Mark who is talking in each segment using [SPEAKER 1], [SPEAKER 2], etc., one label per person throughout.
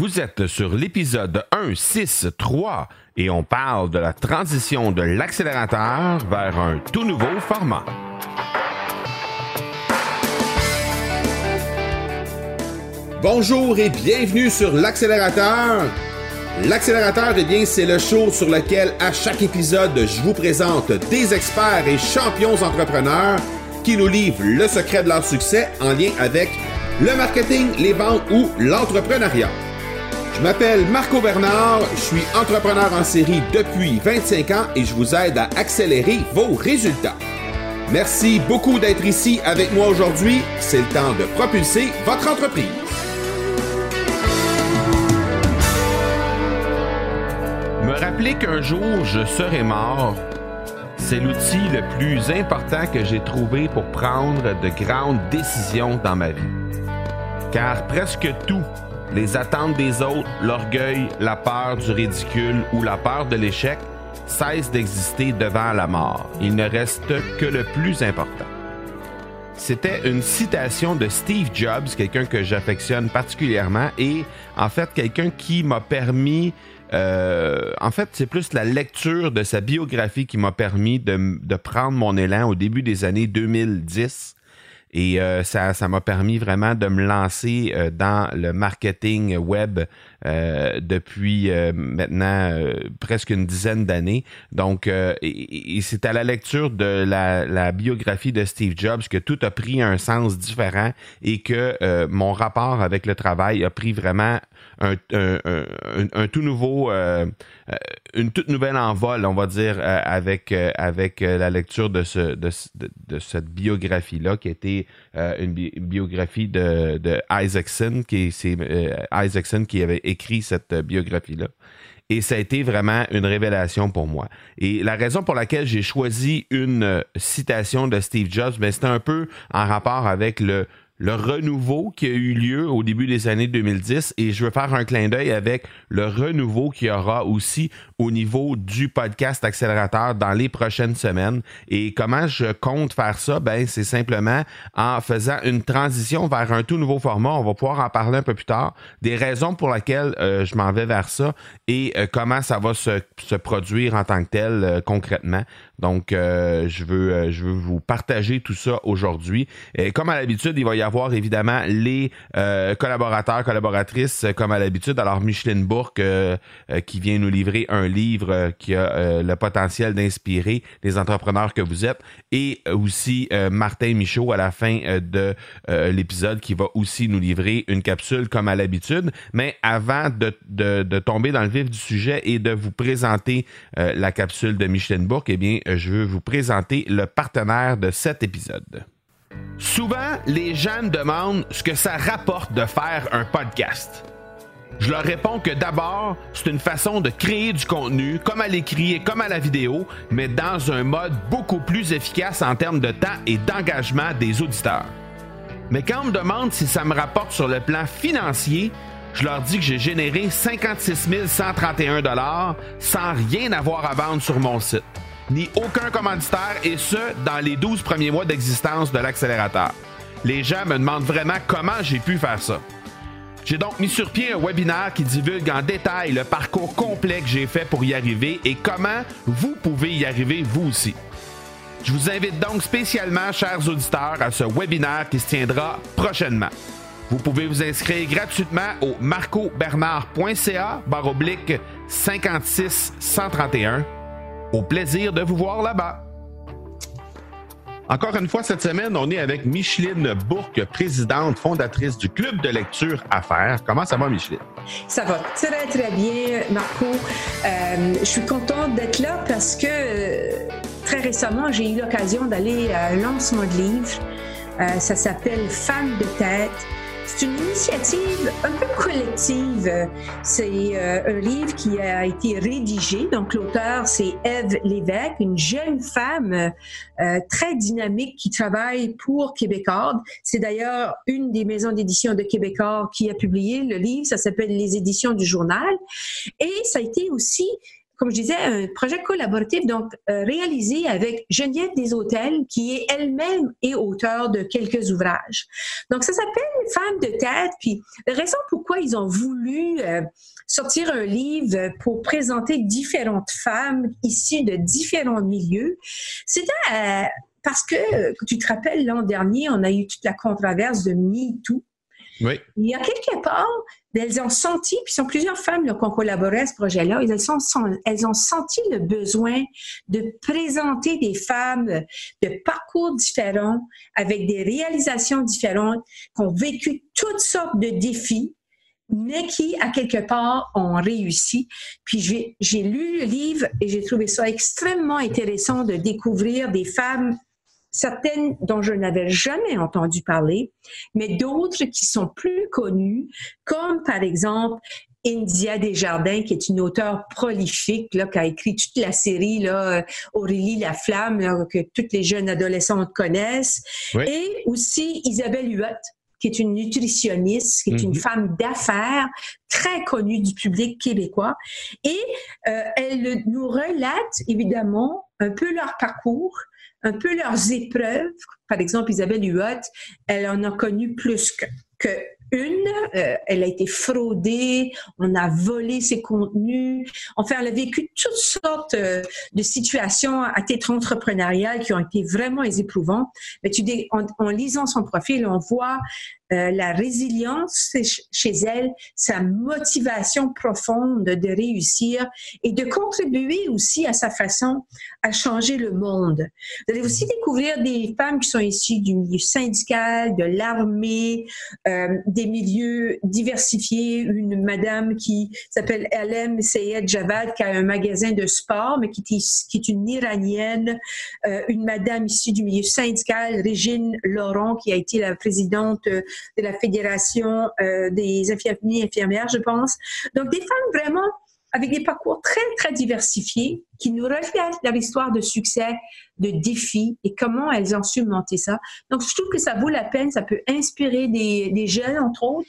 [SPEAKER 1] Vous êtes sur l'épisode 163 et on parle de la transition de l'accélérateur vers un tout nouveau format.
[SPEAKER 2] Bonjour et bienvenue sur l'accélérateur. L'accélérateur, eh bien, c'est le show sur lequel à chaque épisode, je vous présente des experts et champions entrepreneurs qui nous livrent le secret de leur succès en lien avec le marketing, les ventes ou l'entrepreneuriat. Je m'appelle Marco Bernard, je suis entrepreneur en série depuis 25 ans et je vous aide à accélérer vos résultats. Merci beaucoup d'être ici avec moi aujourd'hui. C'est le temps de propulser votre entreprise.
[SPEAKER 1] Me rappeler qu'un jour je serai mort, c'est l'outil le plus important que j'ai trouvé pour prendre de grandes décisions dans ma vie. Car presque tout, les attentes des autres, l'orgueil, la peur du ridicule ou la peur de l'échec, cessent d'exister devant la mort. Il ne reste que le plus important. C'était une citation de Steve Jobs, quelqu'un que j'affectionne particulièrement et en fait quelqu'un qui m'a permis euh, en fait, c'est plus la lecture de sa biographie qui m'a permis de, de, prendre mon élan au début des années 2010. Et euh, ça, ça m'a permis vraiment de me lancer euh, dans le marketing web euh, depuis maintenant presque une dizaine d'années. Donc, et, c'est à la lecture de la, biographie de Steve Jobs que tout a pris un sens différent et que mon rapport avec le travail a pris vraiment un, un, un, tout nouveau, euh, une toute nouvelle envol, on va dire, euh, avec, euh, avec la lecture de, ce, de, de, de cette biographie-là, qui était une, bi une, biographie de, de Isaacson, qui c'est Isaacson qui avait écrit cette biographie-là. Et ça a été vraiment une révélation pour moi. Et la raison pour laquelle j'ai choisi une citation de Steve Jobs, ben, c'était un peu en rapport avec le, le renouveau qui a eu lieu au début des années 2010 et je veux faire un clin d'œil avec le renouveau qu'il y aura aussi au niveau du podcast accélérateur dans les prochaines semaines. Et comment je compte faire ça? Ben, c'est simplement en faisant une transition vers un tout nouveau format. On va pouvoir en parler un peu plus tard. Des raisons pour lesquelles euh, je m'en vais vers ça et euh, comment ça va se, se, produire en tant que tel euh, concrètement. Donc, je, veux, je veux vous partager tout ça aujourd'hui. Et comme à l'habitude, il va y avoir évidemment les euh, collaborateurs, collaboratrices, comme à l'habitude. Alors, Micheline Bourque, qui vient nous livrer un livre qui a le potentiel d'inspirer les entrepreneurs que vous êtes. Et aussi Martin Michaud à la fin de l'épisode qui va aussi nous livrer une capsule comme à l'habitude. Mais avant de, de, de, tomber dans le vif du sujet et de vous présenter la capsule de Micheline Bourque, eh bien, je veux vous présenter le partenaire de cet épisode. Souvent, les gens me demandent ce que ça rapporte de faire un podcast. Je leur réponds que d'abord, c'est une façon de créer du contenu, comme à l'écrit et comme à la vidéo, mais dans un mode beaucoup plus efficace en termes de temps et d'engagement des auditeurs. Mais quand on me demande si ça me rapporte sur le plan financier, je leur dis que j'ai généré 56 131 sans rien avoir à vendre sur mon site, ni aucun commanditaire, et ce, dans les 12 premiers mois d'existence de l'accélérateur. Les gens me demandent vraiment comment j'ai pu faire ça. J'ai donc mis sur pied un webinaire qui divulgue en détail le parcours complet que j'ai fait pour y arriver et comment vous pouvez y arriver vous aussi. Je vous invite donc spécialement, chers auditeurs, à ce webinaire qui se tiendra prochainement. Vous pouvez vous inscrire gratuitement au marcobernard.ca oblique 56 131. Au plaisir de vous voir là-bas. Encore une fois, cette semaine, on est avec Micheline Bourque, présidente, fondatrice du Club de lecture Affaires. Comment ça va, Micheline?
[SPEAKER 3] Ça va très, très bien, Marco. Euh, je suis contente d'être là parce que euh, très récemment, j'ai eu l'occasion d'aller à un lancement de livre. Euh, ça s'appelle Femmes de tête. C'est une initiative un peu collective. C'est euh, un livre qui a été rédigé. Donc, l'auteur, c'est Eve Lévesque, une jeune femme euh, très dynamique qui travaille pour Québécois. C'est d'ailleurs une des maisons d'édition de Québécois qui a publié le livre. Ça s'appelle Les éditions du journal. Et ça a été aussi comme je disais, un projet collaboratif, donc euh, réalisé avec Geneviève des Hôtels, qui est elle-même et auteur de quelques ouvrages. Donc, ça s'appelle Femmes de tête. Puis, la raison pourquoi ils ont voulu euh, sortir un livre pour présenter différentes femmes issues de différents milieux, c'était euh, parce que, tu te rappelles, l'an dernier, on a eu toute la controverse de MeToo.
[SPEAKER 1] Oui.
[SPEAKER 3] Il y a quelque part, elles ont senti, puis sont plusieurs femmes qui ont collaboré à ce projet-là, elles, elles ont senti le besoin de présenter des femmes de parcours différents, avec des réalisations différentes, qui ont vécu toutes sortes de défis, mais qui, à quelque part, ont réussi. Puis j'ai lu le livre et j'ai trouvé ça extrêmement intéressant de découvrir des femmes certaines dont je n'avais jamais entendu parler, mais d'autres qui sont plus connues, comme par exemple India Desjardins, qui est une auteure prolifique, là, qui a écrit toute la série, là, Aurélie la Flamme, que toutes les jeunes adolescentes connaissent. Et aussi Isabelle Huot, qui est une nutritionniste, qui est une mhm. femme d'affaires très connue du public québécois. Et euh, elle nous relate évidemment un peu leur parcours, un peu leurs épreuves. Par exemple, Isabelle Huot, elle en a connu plus que, euh, elle a été fraudée, on a volé ses contenus. Enfin, elle a vécu toutes sortes euh, de situations à titre entrepreneurial qui ont été vraiment éprouvantes. Mais tu dis, en, en lisant son profil, on voit euh, la résilience chez elle, sa motivation profonde de réussir et de contribuer aussi à sa façon à changer le monde. Vous allez aussi découvrir des femmes qui sont issues du milieu syndical, de l'armée, euh, des milieux diversifiés. Une madame qui s'appelle Alem Seyed Javad, qui a un magasin de sport, mais qui, est une Iranienne. Euh, une madame issue du milieu syndical, Régine Laurent, qui a été la présidente de la Fédération euh, des infirmières, je pense. Donc, des femmes vraiment avec des parcours très, très diversifiés qui nous reflètent leur histoire de succès, de défis et comment elles ont su monter ça. Donc, je trouve que ça vaut la peine, ça peut inspirer des, jeunes, entre autres,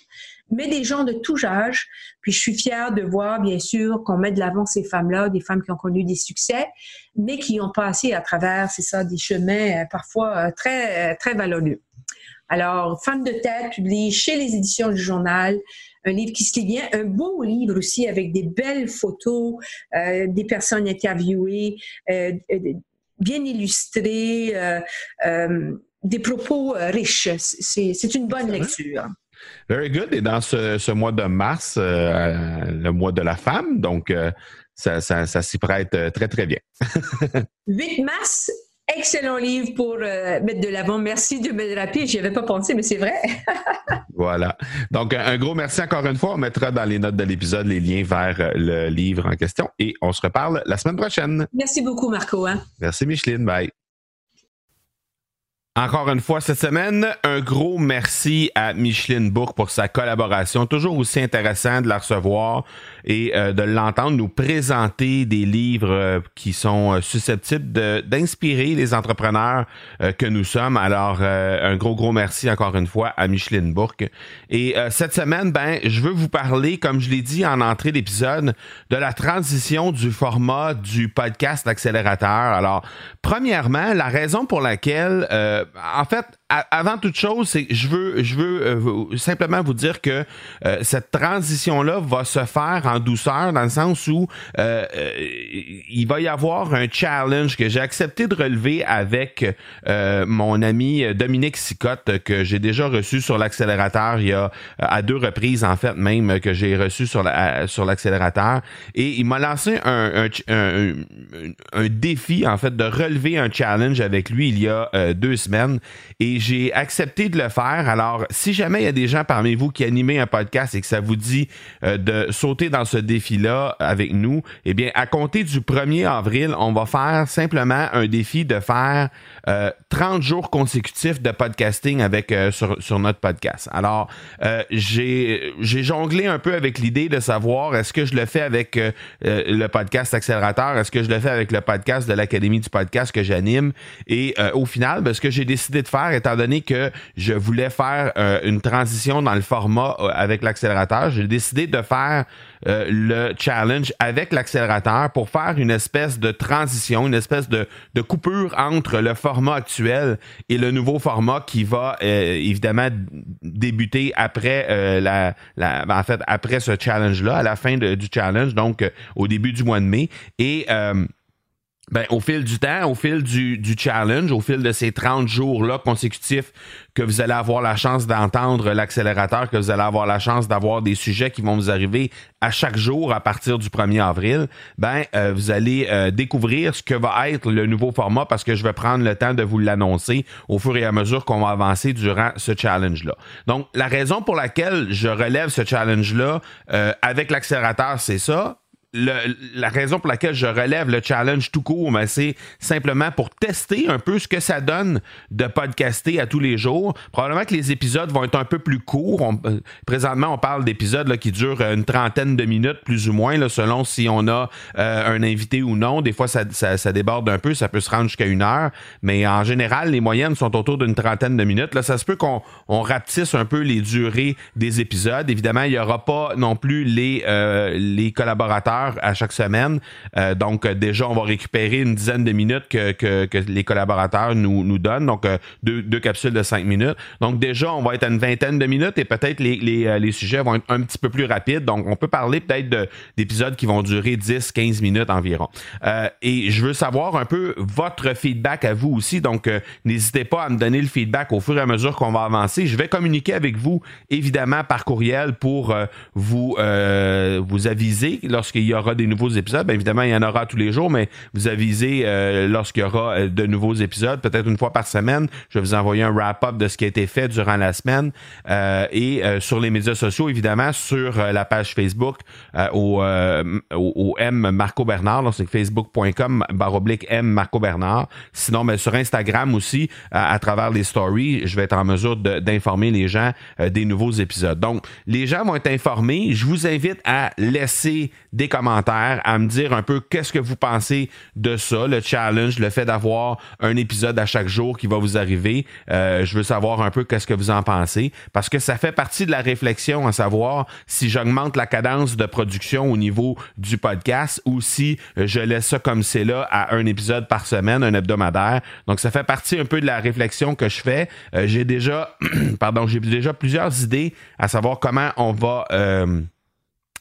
[SPEAKER 3] mais des gens de tout âge. Puis, je suis fière de voir, bien sûr, qu'on met de l'avant ces femmes-là, des femmes qui ont connu des succès, mais qui ont passé à travers, c'est ça, des chemins euh, parfois euh, très, très valorisés. Alors, Femme de tête, publié chez les éditions du journal, un livre qui se lit bien, un beau livre aussi avec des belles photos, euh, des personnes interviewées, euh, euh, bien illustrées, des propos riches. C'est une bonne lecture.
[SPEAKER 1] Very good. Et dans ce, mois de mars, le mois de la femme, donc ça, ça s'y prête très, très bien.
[SPEAKER 3] 8 mars, Excellent livre pour euh, mettre de l'avant. Merci de me le rappeler. J'y avais pas pensé, mais c'est vrai.
[SPEAKER 1] voilà. Donc, un gros merci encore une fois. On mettra dans les notes de l'épisode les liens vers euh, le livre en question et on se reparle la semaine prochaine.
[SPEAKER 3] Merci beaucoup, Marco. Hein.
[SPEAKER 1] Merci, Micheline. Bye. Encore une fois cette semaine, un gros merci à Micheline Bourque pour sa collaboration. Toujours aussi intéressant de la recevoir et euh, de l'entendre nous présenter des livres euh, qui sont euh, susceptibles d'inspirer les entrepreneurs que nous sommes. Alors, un gros, gros merci encore une fois à Micheline Bourque. Et cette semaine, ben, je veux vous parler, comme je l'ai dit en entrée d'épisode, de la transition du format du podcast accélérateur. Alors, premièrement, la raison pour laquelle, en fait, avant toute chose, c'est je veux, je veux euh, simplement vous dire que euh, cette transition-là va se faire en douceur, dans le sens où euh, il va y avoir un challenge que j'ai accepté de relever avec mon ami Dominique Sicotte, que j'ai déjà reçu sur l'accélérateur il y a à deux reprises, en fait, même que j'ai reçu sur la, sur l'accélérateur. Et il m'a lancé un, un, un, défi, en fait, de relever un challenge avec lui il y a deux semaines. Et j'ai accepté de le faire. Alors, si jamais il y a des gens parmi vous qui animez un podcast et que ça vous dit euh, de sauter dans ce défi-là avec nous, eh bien, à compter du 1er avril, on va faire simplement un défi de faire 30 euh, jours consécutifs de podcasting avec euh, sur, notre podcast. Alors, j'ai jonglé un peu avec l'idée de savoir est-ce que je le fais avec le podcast accélérateur, est-ce que je le fais avec le podcast de l'Académie du podcast que j'anime? Et au final, ben, ce que j'ai décidé de faire, étant donné que je voulais faire euh, une transition dans le format euh, avec l'accélérateur, j'ai décidé de faire euh, le challenge avec l'accélérateur pour faire une espèce de transition, une espèce de, coupure entre le format actuel et le nouveau format qui va évidemment débuter après la, ben, en fait après ce challenge là, à la fin du challenge, donc au début du mois de mai. Et ben, au fil du temps, au fil du, du challenge, au fil de ces 30 jours-là consécutifs que vous allez avoir la chance d'entendre l'accélérateur, que vous allez avoir la chance d'avoir des sujets qui vont vous arriver à chaque jour à partir du 1er avril, ben, euh, vous allez euh, découvrir ce que va être le nouveau format parce que je vais prendre le temps de vous l'annoncer au fur et à mesure qu'on va avancer durant ce challenge-là. Donc, la raison pour laquelle je relève ce challenge-là euh, avec l'accélérateur, c'est ça la raison pour laquelle je relève le challenge tout court, c'est simplement pour tester un peu ce que ça donne de podcaster à tous les jours. Probablement que les épisodes vont être un peu plus courts. Euh, présentement, on parle d'épisodes qui durent une trentaine de minutes, plus ou moins, selon si on a euh, un invité ou non. Des fois, ça, déborde un peu, ça peut se rendre jusqu'à une heure. Mais en général, les moyennes sont autour d'une trentaine de minutes. Là, ça se peut qu'on on rapetisse un peu les durées des épisodes. Évidemment, il n'y aura pas non plus euh, les collaborateurs à chaque semaine. Euh, donc, euh, déjà, on va récupérer une dizaine de minutes que, les collaborateurs nous, donnent. Donc, euh, deux, capsules de cinq minutes. Donc, déjà, on va être à une vingtaine de minutes et peut-être les, sujets vont être un petit peu plus rapides. Donc, on peut parler peut-être d'épisodes qui vont durer 10, 15 minutes environ. et je veux savoir un peu votre feedback à vous aussi. Donc, n'hésitez pas à me donner le feedback au fur et à mesure qu'on va avancer. Je vais communiquer avec vous, évidemment, par courriel pour vous, vous aviser lorsqu'il y y aura des nouveaux épisodes. Bien évidemment, il y en aura tous les jours, mais vous avisez euh, lorsqu'il y aura euh, de nouveaux épisodes, peut-être une fois par semaine. Je vais vous envoyer un wrap-up de ce qui a été fait durant la semaine. Euh, et sur les médias sociaux, évidemment, sur la page Facebook au, au, M Marco Bernard, c'est facebook.com baroblique M Marco Bernard. Sinon, ben, sur Instagram aussi, à, travers les stories, je vais être en mesure d'informer les gens des nouveaux épisodes. Donc, les gens vont être informés. Je vous invite à laisser des commentaires commentaires, à me dire un peu qu'est-ce que vous pensez de ça, le challenge, le fait d'avoir un épisode à chaque jour qui va vous arriver. Euh, je veux savoir un peu qu'est-ce que vous en pensez, parce que ça fait partie de la réflexion à savoir si j'augmente la cadence de production au niveau du podcast ou si je laisse ça comme c'est là à un épisode par semaine, un hebdomadaire. Donc ça fait partie un peu de la réflexion que je fais. Euh, j'ai déjà, pardon, j'ai déjà plusieurs idées à savoir comment on va euh,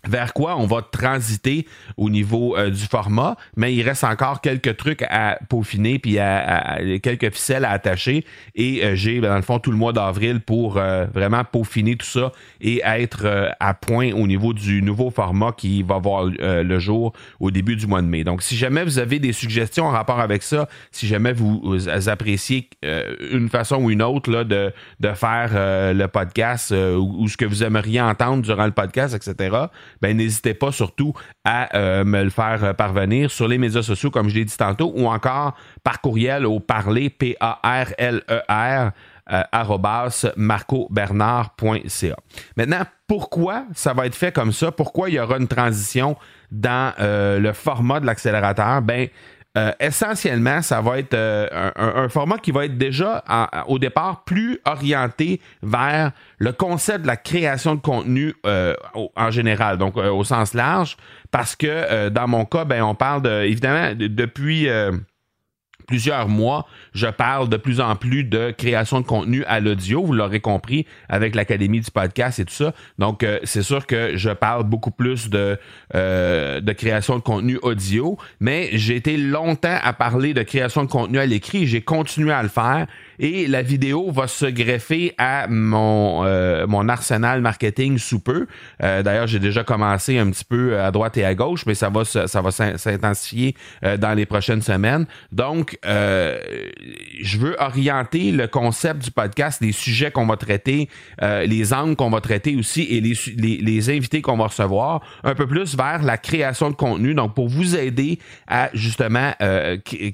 [SPEAKER 1] vers quoi on va transiter au niveau euh, du format, mais il reste encore quelques trucs à peaufiner puis à, quelques ficelles à attacher et euh, j'ai dans le fond tout le mois d'avril pour euh, vraiment peaufiner tout ça et être à point au niveau du nouveau format qui va voir le jour au début du mois de mai. Donc si jamais vous avez des suggestions en rapport avec ça, si jamais vous, appréciez une façon ou une autre là, de, de faire le podcast ou, ce que vous aimeriez entendre durant le podcast, etc ben n'hésitez pas surtout à me le faire parvenir sur les médias sociaux, comme je l'ai dit tantôt, ou encore par courriel au parler, P-A-R-L-E-R, marcobernard.ca. Maintenant, pourquoi ça va être fait comme ça? Pourquoi il y aura une transition dans le format de l'accélérateur? Ben, euh, essentiellement, ça va être euh, un, format qui va être déjà au départ plus orienté vers le concept de la création de contenu euh, en général, donc au sens large, parce que dans mon cas, ben, on parle de, évidemment depuis plusieurs mois, je parle de plus en plus de création de contenu à l'audio, vous l'aurez compris, avec l'Académie du podcast et tout ça. Donc, euh, c'est sûr que je parle beaucoup plus de, euh, de création de contenu audio, mais j'ai été longtemps à parler de création de contenu à l'écrit, j'ai continué à le faire et la vidéo va se greffer à mon, euh, mon arsenal marketing sous peu. Euh, d'ailleurs, j'ai déjà commencé un petit peu à droite et à gauche, mais ça va, ça va s'intensifier euh, dans les prochaines semaines. Donc, je veux orienter le concept du podcast, les sujets qu'on va traiter, les angles qu'on va traiter aussi et les, les, les invités qu'on va recevoir un peu plus vers la création de contenu. Donc, pour vous aider à justement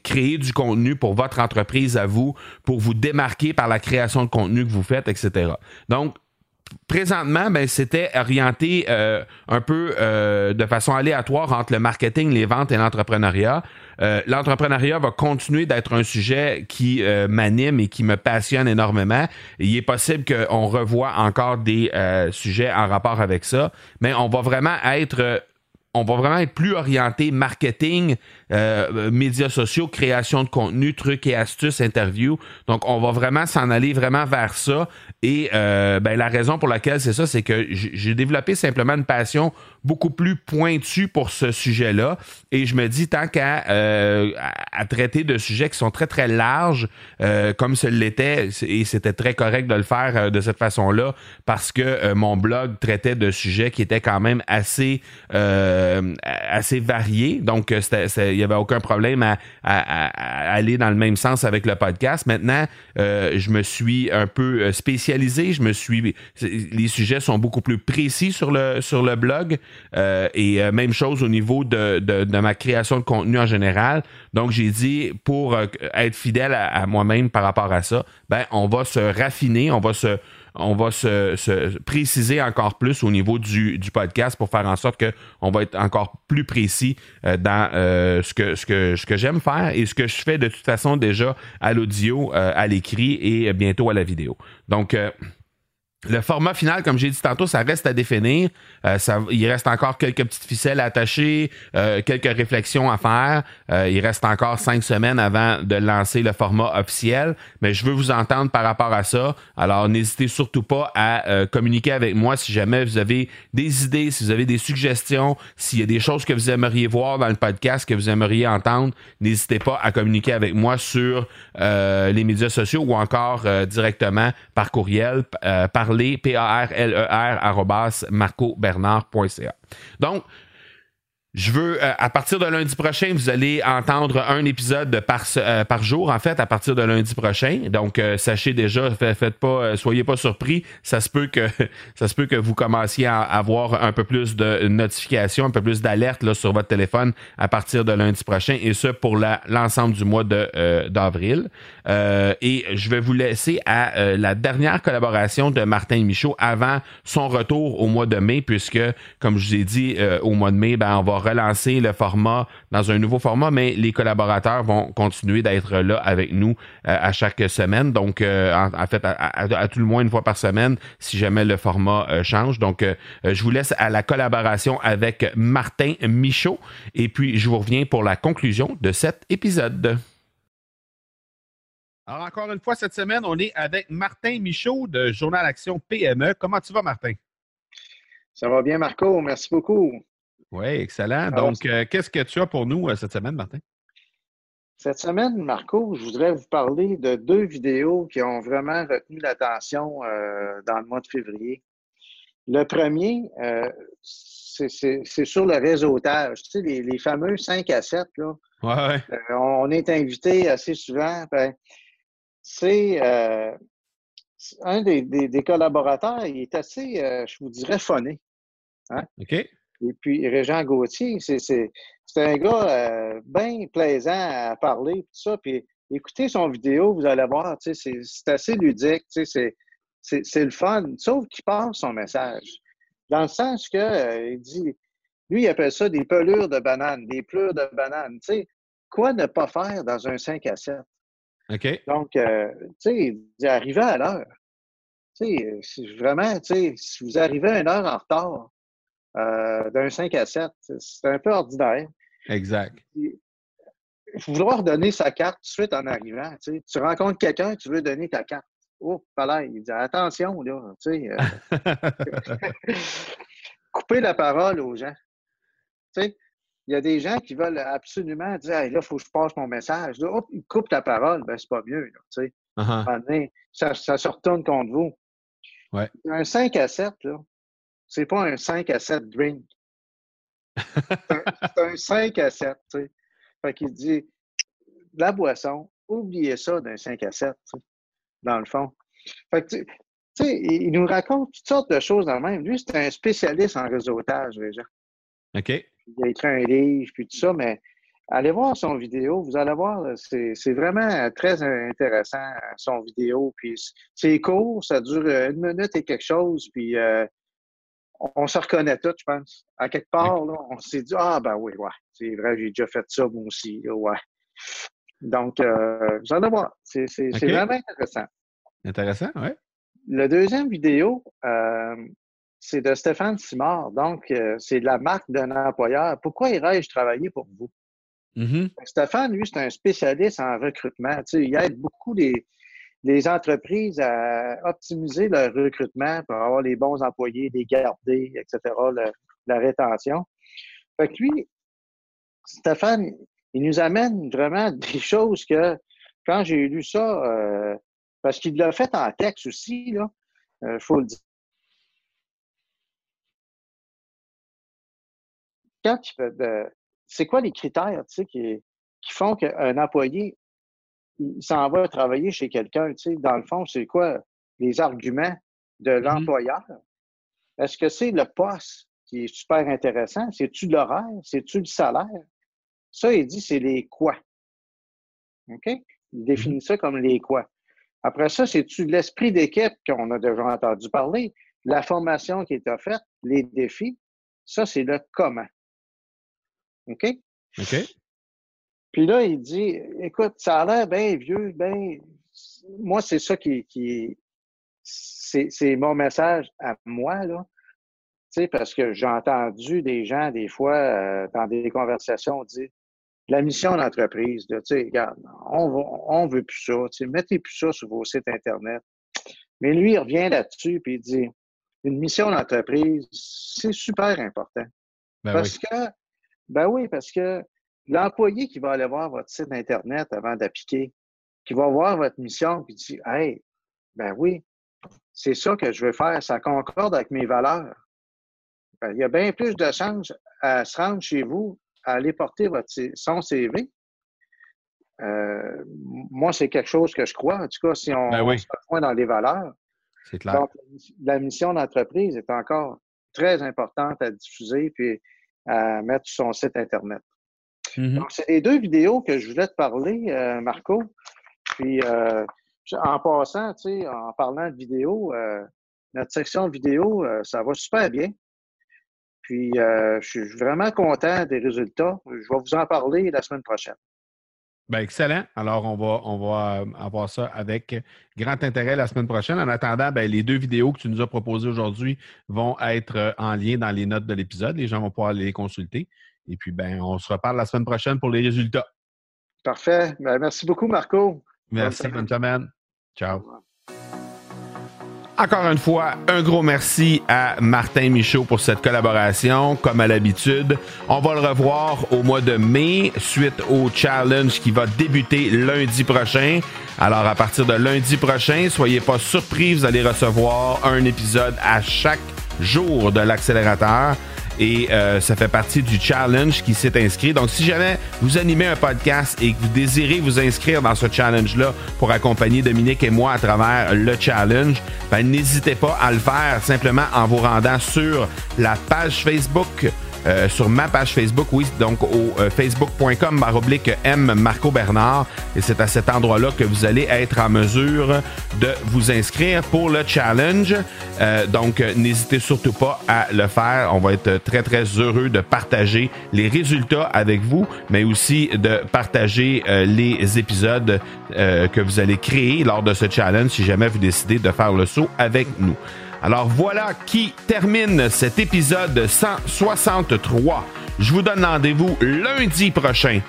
[SPEAKER 1] créer du contenu pour votre entreprise à vous, pour vous démarquer par la création de contenu que vous faites, etc. Donc, présentement, ben, c'était orienté euh, un peu euh, de façon aléatoire entre le marketing, les ventes et l'entrepreneuriat. Euh, l'entrepreneuriat va continuer d'être un sujet qui m'anime et qui me passionne énormément. Il est possible qu'on revoie encore des sujets en rapport avec ça, mais on va vraiment être on va vraiment être plus orienté marketing, euh, médias sociaux, création de contenu, trucs et astuces, interviews. Donc, on va vraiment s'en aller vraiment vers ça. Et euh, ben, la raison pour laquelle c'est ça, c'est que j'ai développé simplement une passion beaucoup plus pointue pour ce sujet-là. Et je me dis, tant qu'à euh, à traiter de sujets qui sont très, très larges, comme ce l'était, et c'était très correct de le faire de cette façon-là, parce que mon blog traitait de sujets qui étaient quand même assez... Euh, assez varié. Donc, euh, il n'y avait aucun problème à, aller dans le même sens avec le podcast. Maintenant, euh, je me suis un peu spécialisé. Je me suis, les sujets sont beaucoup plus précis sur le, sur le blog. Et même chose au niveau de, de, ma création de contenu en général. Donc, j'ai dit, pour être fidèle à, à moi-même par rapport à ça, ben, on va se raffiner, on va se on va se, préciser encore plus au niveau du, podcast pour faire en sorte qu'on va être encore plus précis euh, dans euh, ce que, ce que, ce que j'aime faire et ce que je fais de toute façon déjà à l'audio, euh, à l'écrit et bientôt à la vidéo. Donc, le format final, comme j'ai dit tantôt, ça reste à définir. Euh, ça, il reste encore quelques petites ficelles à attacher, euh, quelques réflexions à faire. Euh, il reste encore cinq semaines avant de lancer le format officiel, mais je veux vous entendre par rapport à ça. Alors, n'hésitez surtout pas à communiquer avec moi si jamais vous avez des idées, si vous avez des suggestions, s'il y a des choses que vous aimeriez voir dans le podcast, que vous aimeriez entendre. N'hésitez pas à communiquer avec moi sur les médias sociaux ou encore directement par courriel, par parler, P-A-R-L-E-R, marcobernard.ca. Donc, je veux, euh, à partir de lundi prochain, vous allez entendre un épisode par, euh, par jour, en fait, à partir de lundi prochain. Donc, euh, sachez déjà, faites pas, soyez pas surpris. Ça se peut que, ça se peut que vous commenciez à avoir un peu plus de notifications, un peu plus d'alertes sur votre téléphone à partir de lundi prochain, et ce pour l'ensemble du mois de d'avril. et je vais vous laisser à la dernière collaboration de Martin Michaud avant son retour au mois de mai, puisque, comme je vous ai dit, au mois de mai, ben, on va relancer le format dans un nouveau format, mais les collaborateurs vont continuer d'être là avec nous euh, à chaque semaine. Donc, euh, en, fait, à, tout le moins une fois par semaine, si jamais le format euh, change. Donc, je vous laisse à la collaboration avec Martin Michaud. Et puis, je vous reviens pour la conclusion de cet épisode. Alors, encore une fois, cette semaine, on est avec Martin Michaud de Journal Action PME. Comment tu vas, Martin?
[SPEAKER 4] Ça va bien, Marco. Merci beaucoup.
[SPEAKER 1] Oui, excellent. Donc, euh, qu'est-ce que tu as pour nous euh, cette semaine, Martin?
[SPEAKER 4] Cette semaine, Marco, je voudrais vous parler de deux vidéos qui ont vraiment retenu l'attention euh, dans le mois de février. Le premier, c'est sur le réseautage. Tu sais, les, fameux 5 à 7, là.
[SPEAKER 1] Ouais,
[SPEAKER 4] on est invité assez souvent. Ben, c'est un des, des, collaborateurs, il est assez, je vous dirais, phoné.
[SPEAKER 1] Hein? OK.
[SPEAKER 4] Et puis, Régent Gauthier, c'est un gars euh, bien plaisant à parler, tout ça. Puis, écoutez son vidéo, vous allez voir, c'est assez ludique, c'est le fun, sauf qu'il passe son message. Dans le sens que, euh, il dit, lui, il appelle ça des pelures de bananes, des pleurs de bananes. Tu sais, quoi ne pas faire dans un 5 à 7?
[SPEAKER 1] OK.
[SPEAKER 4] Donc, euh, tu sais, il dit, arrivez à l'heure. Tu sais, vraiment, tu sais, si vous arrivez à une heure en retard, euh, d'un 5 à 7. C'est un peu ordinaire.
[SPEAKER 1] Exact.
[SPEAKER 4] Il faut vouloir donner sa carte tout de suite en arrivant. Tu, sais. tu rencontres quelqu'un, tu veux donner ta carte. Oh, là, il dit attention, là. Tu sais, euh, couper la parole aux gens. Tu sais, il y a des gens qui veulent absolument dire là, il faut que je passe mon message. Là, hop, ils coupent la parole, ben c'est pas mieux. Là, tu sais. Uh-huh. ça, ça, se retourne contre vous.
[SPEAKER 1] Ouais.
[SPEAKER 4] Un 5 à 7, là, c'est pas un 5 à 7 drink. c'est un 5 à 7, tu sais. Fait qu'il dit, la boisson, oubliez ça d'un 5 à 7, dans le fond. Fait que, tu sais, il nous raconte toutes sortes de choses dans le même. Lui, c'est un spécialiste en réseautage, déjà.
[SPEAKER 1] OK.
[SPEAKER 4] Il a écrit un livre, puis tout ça, mais allez voir son vidéo. Vous allez voir, c'est vraiment très intéressant, son vidéo. Puis c'est court, ça dure une minute et quelque chose, puis euh, on se reconnaît tous, je pense. À quelque part, là, on s'est dit Ah, ben oui, ouais, c'est vrai, j'ai déjà fait ça, moi aussi. ouais. Donc, euh, vous allez voir. C'est vraiment intéressant.
[SPEAKER 1] Intéressant, oui.
[SPEAKER 4] Le deuxième vidéo, euh, c'est de Stéphane Simard. Donc, euh, c'est de la marque d'un employeur. Pourquoi irais-je travailler pour vous?
[SPEAKER 1] Mm-hmm.
[SPEAKER 4] Stéphane, lui, c'est un spécialiste en recrutement. Tu sais, il aide beaucoup les, les entreprises à optimiser leur recrutement pour avoir les bons employés, les garder, etc., la rétention. Fait que lui, Stéphane, il nous amène vraiment des choses que, quand j'ai lu ça, euh, parce qu'il l'a fait en texte aussi, il euh, faut le dire. Quand c'est quoi les critères qui font qu'un employé il s'en va travailler chez quelqu'un, tu sais, dans le fond, c'est quoi les arguments de mmh l'employeur? Est-ce que c'est le poste qui est super intéressant? C'est-tu l'horaire? C'est-tu le salaire? Ça, il dit, c'est les quoi. OK? Il mmh définit ça comme les quoi. Après ça, c'est-tu l'esprit d'équipe qu'on a déjà entendu parler, la formation qui est offerte, les défis? Ça, c'est le comment. OK?
[SPEAKER 1] OK.
[SPEAKER 4] Puis là, il dit Écoute, ça a l'air bien vieux, bien. Moi, c'est ça qui. qui c'est mon message à moi, là. Tu sais, parce que j'ai entendu des gens, des fois, euh, dans des conversations, dire la mission d'entreprise, tu sais, regarde, on ne on veut plus ça, tu sais, mettez plus ça sur vos sites Internet. Mais lui, il revient là-dessus, puis il dit une mission d'entreprise, c'est super important.
[SPEAKER 1] Ben
[SPEAKER 4] parce que, ben oui, parce que L'employé qui va aller voir votre site Internet avant d'appliquer, qui va voir votre mission, puis dit Hey, ben oui, c'est ça que je veux faire, ça concorde avec mes valeurs. Ben, il y a bien plus de chances à se rendre chez vous, à aller porter votre, son CV. Euh, moi, c'est quelque chose que je crois. En tout cas, si on,
[SPEAKER 1] ben
[SPEAKER 4] se retrouve dans les valeurs.
[SPEAKER 1] C'est clair. Donc,
[SPEAKER 4] la mission d'entreprise est encore très importante à diffuser puis à mettre sur son site Internet.
[SPEAKER 1] Mm-hmm.
[SPEAKER 4] Donc, c'est les deux vidéos que je voulais te parler, euh, Marco. Puis, euh, en passant, tu sais, en parlant de vidéo, euh, notre section vidéo, ça va super bien. Puis, je suis vraiment content des résultats. Je vais vous en parler la semaine prochaine.
[SPEAKER 1] Ben excellent. Alors, on va, on va avoir ça avec grand intérêt la semaine prochaine. En attendant, ben, les deux vidéos que tu nous as proposées aujourd'hui vont être en lien dans les notes de l'épisode. Les gens vont pouvoir les consulter. Et puis, ben, on se reparle la semaine prochaine pour les résultats.
[SPEAKER 4] Parfait. Ben, merci beaucoup, Marco.
[SPEAKER 1] Merci, bonne semaine. Ciao. Encore une fois, un gros merci à Martin Michaud pour cette collaboration. Comme à l'habitude, on va le revoir au mois de mai suite au challenge qui va débuter lundi prochain. Alors à partir de lundi prochain, soyez pas surpris, vous allez recevoir un épisode à chaque jour de l'accélérateur et euh, ça fait partie du challenge qui s'est inscrit. Donc, si jamais vous animez un podcast et que vous désirez vous inscrire dans ce challenge-là pour accompagner Dominique et moi à travers le challenge, ben, n'hésitez pas à le faire simplement en vous rendant sur la page Facebook euh, sur ma page Facebook, oui, donc au euh, facebook.com baroblique M Marco Bernard. Et c'est à cet endroit-là que vous allez être en mesure de vous inscrire pour le challenge. Euh, donc, n'hésitez surtout pas à le faire. On va être très, très heureux de partager les résultats avec vous, mais aussi de partager les épisodes que vous allez créer lors de ce challenge si jamais vous décidez de faire le saut avec nous. Alors voilà qui termine cet épisode 163. Je vous donne rendez-vous lundi prochain.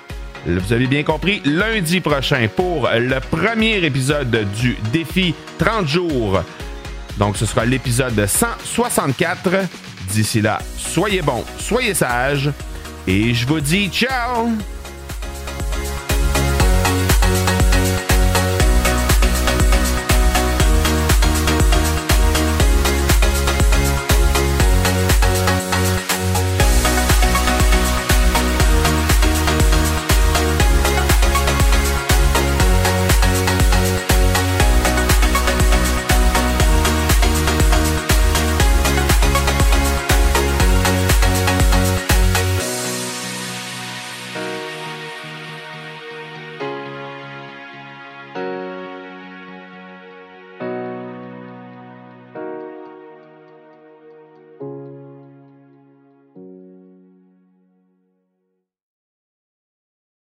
[SPEAKER 1] Vous avez bien compris, lundi prochain pour le premier épisode du défi 30 jours. Donc ce sera l'épisode 164. D'ici là, soyez bons, soyez sages et je vous dis ciao